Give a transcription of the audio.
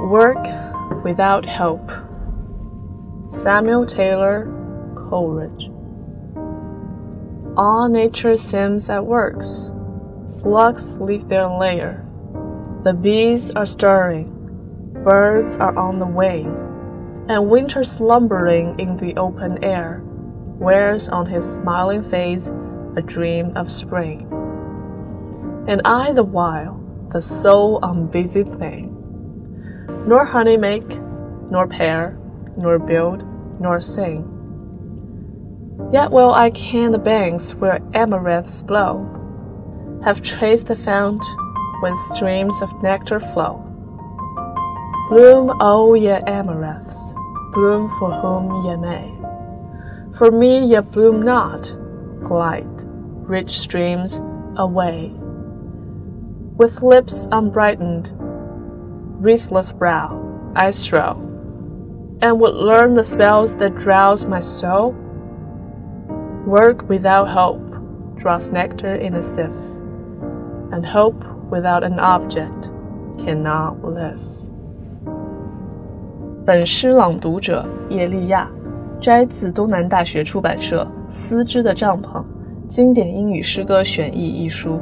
Work without Hope. Samuel Taylor Coleridge. All nature seems at work. Slugs leave their lair. The bees are stirring. Birds are on the wing. And winter slumbering in the open air wears on his smiling face a dream of spring. And I the while, the sole unbusy thing, nor honey make, nor pair, nor build, nor sing. Yet will I can the banks where amaranths blow, have traced the fount when streams of nectar flow. Bloom, O ye amaranths, bloom for whom ye may. For me ye bloom not, glide, rich streams, away. With lips unbrightened, wreathless brow, I stroll, and would learn the spells that drowse my soul. Work without hope draws nectar in a sieve, and hope without an object cannot live. 本诗朗读者叶利亚，摘自东南大学出版社《丝织的帐篷：经典英语诗歌选译》一书。